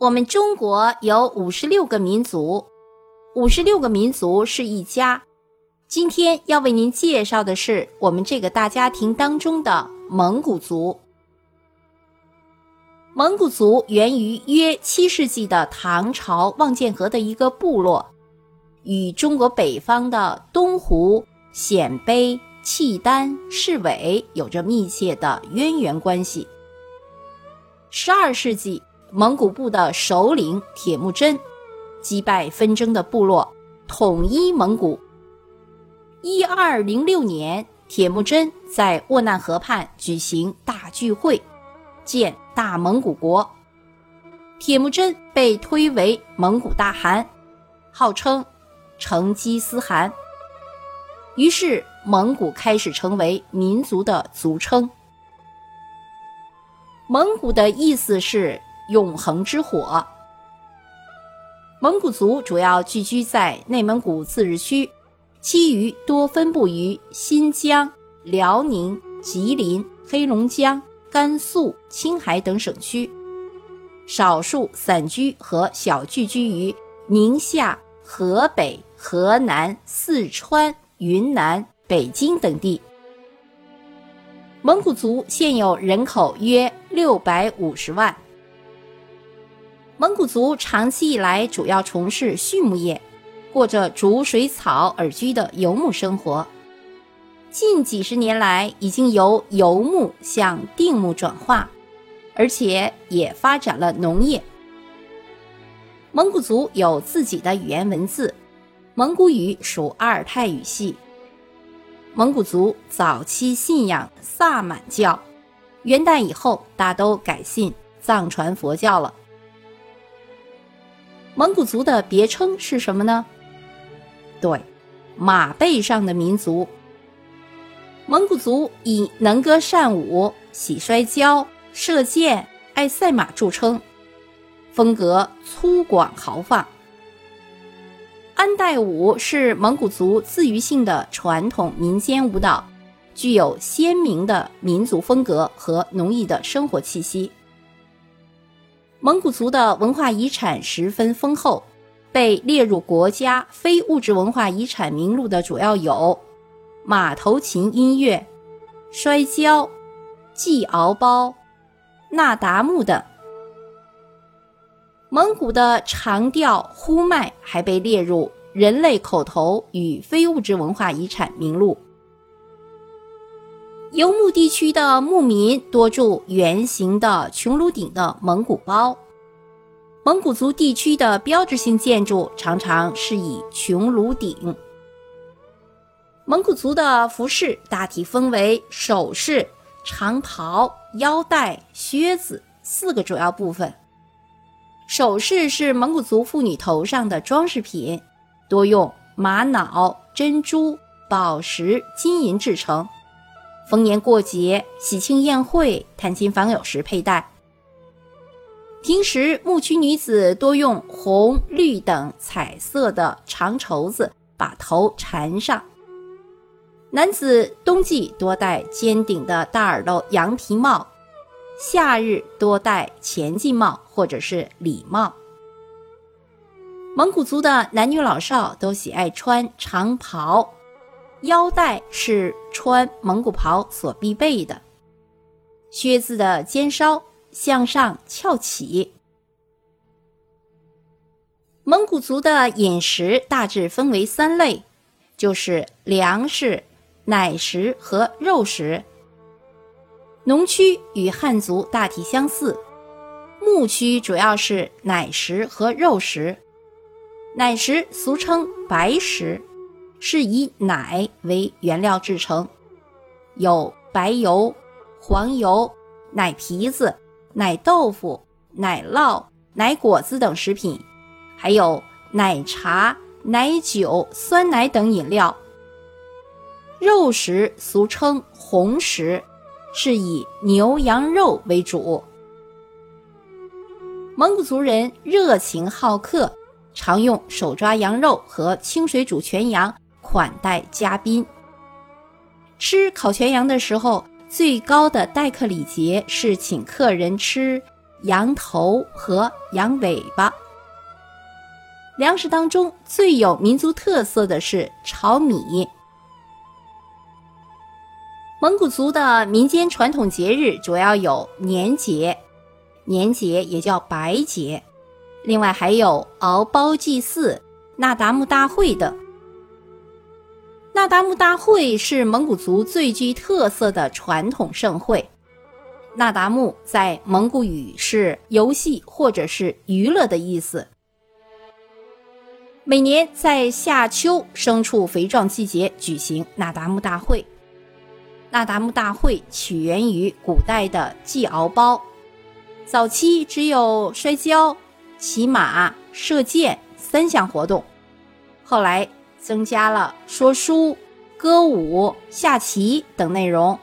我们中国有五十六个民族，五十六个民族是一家。今天要为您介绍的是我们这个大家庭当中的蒙古族。蒙古族源于约七世纪的唐朝望剑河的一个部落，与中国北方的东胡、鲜卑、契丹、士韦有着密切的渊源关系。十二世纪。蒙古部的首领铁木真击败纷争的部落，统一蒙古。一二零六年，铁木真在沃难河畔举行大聚会，建大蒙古国。铁木真被推为蒙古大汗，号称成吉思汗。于是，蒙古开始成为民族的族称。蒙古的意思是。永恒之火。蒙古族主要聚居在内蒙古自治区，其余多分布于新疆、辽宁、吉林、黑龙江、甘肃、青海等省区，少数散居和小聚居于宁夏、河北、河南、四川、云南、北京等地。蒙古族现有人口约六百五十万。蒙古族长期以来主要从事畜牧业，过着逐水草而居的游牧生活。近几十年来，已经由游牧向定牧转化，而且也发展了农业。蒙古族有自己的语言文字，蒙古语属阿尔泰语系。蒙古族早期信仰萨满教，元代以后大都改信藏传佛教了。蒙古族的别称是什么呢？对，马背上的民族。蒙古族以能歌善舞、喜摔跤、射箭、爱赛马著称，风格粗犷豪放。安代舞是蒙古族自娱性的传统民间舞蹈，具有鲜明的民族风格和浓郁的生活气息。蒙古族的文化遗产十分丰厚，被列入国家非物质文化遗产名录的主要有马头琴音乐、摔跤、祭敖包、那达慕等。蒙古的长调呼麦还被列入人类口头与非物质文化遗产名录。游牧地区的牧民多住圆形的穹庐顶的蒙古包。蒙古族地区的标志性建筑常常是以穹庐顶。蒙古族的服饰大体分为首饰、长袍、腰带、靴子四个主要部分。首饰是蒙古族妇女头上的装饰品，多用玛瑙、珍珠、宝石、金银制成。逢年过节、喜庆宴会、探亲访友时佩戴。平时牧区女子多用红、绿等彩色的长绸子把头缠上。男子冬季多戴尖顶的大耳朵羊皮帽，夏日多戴前进帽或者是礼帽。蒙古族的男女老少都喜爱穿长袍。腰带是穿蒙古袍所必备的，靴子的尖梢向上翘起。蒙古族的饮食大致分为三类，就是粮食、奶食和肉食。农区与汉族大体相似，牧区主要是奶食和肉食。奶食俗称白食。是以奶为原料制成，有白油、黄油、奶皮子、奶豆腐、奶酪、奶果子等食品，还有奶茶、奶酒、酸奶等饮料。肉食俗称红食，是以牛羊肉为主。蒙古族人热情好客，常用手抓羊肉和清水煮全羊。款待嘉宾。吃烤全羊的时候，最高的待客礼节是请客人吃羊头和羊尾巴。粮食当中最有民族特色的是炒米。蒙古族的民间传统节日主要有年节，年节也叫白节，另外还有敖包祭祀、那达慕大会等。那达慕大会是蒙古族最具特色的传统盛会。那达慕在蒙古语是游戏或者是娱乐的意思。每年在夏秋牲畜肥壮季节举行那达慕大会。那达慕大会起源于古代的祭敖包，早期只有摔跤、骑马、射箭三项活动，后来增加了说书、歌舞、下棋等内容，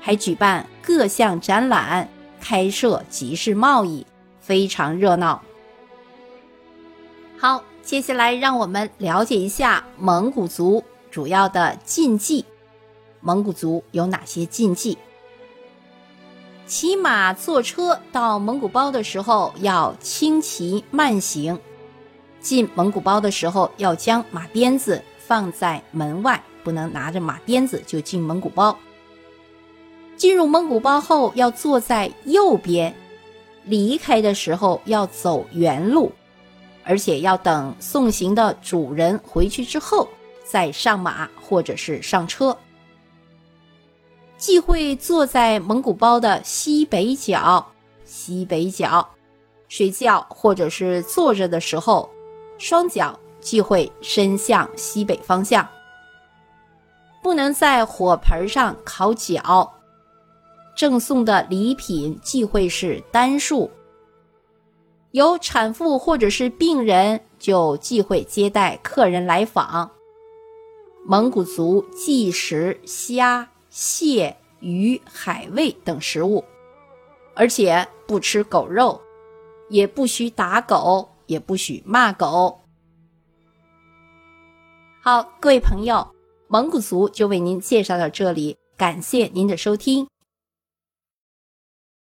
还举办各项展览，开设集市贸易，非常热闹。好，接下来让我们了解一下蒙古族主要的禁忌。蒙古族有哪些禁忌？骑马、坐车到蒙古包的时候要轻骑慢行；进蒙古包的时候要将马鞭子放在门外，不能拿着马鞭子就进蒙古包。进入蒙古包后要坐在右边，离开的时候要走原路，而且要等送行的主人回去之后再上马或者是上车。忌讳坐在蒙古包的西北角，西北角睡觉或者是坐着的时候，双脚忌讳伸向西北方向。不能在火盆上烤脚。赠送的礼品忌讳是单数。有产妇或者是病人就忌讳接待客人来访。蒙古族忌食虾。蟹、鱼、海味等食物，而且不吃狗肉，也不许打狗，也不许骂狗。好，各位朋友，蒙古族就为您介绍到这里，感谢您的收听。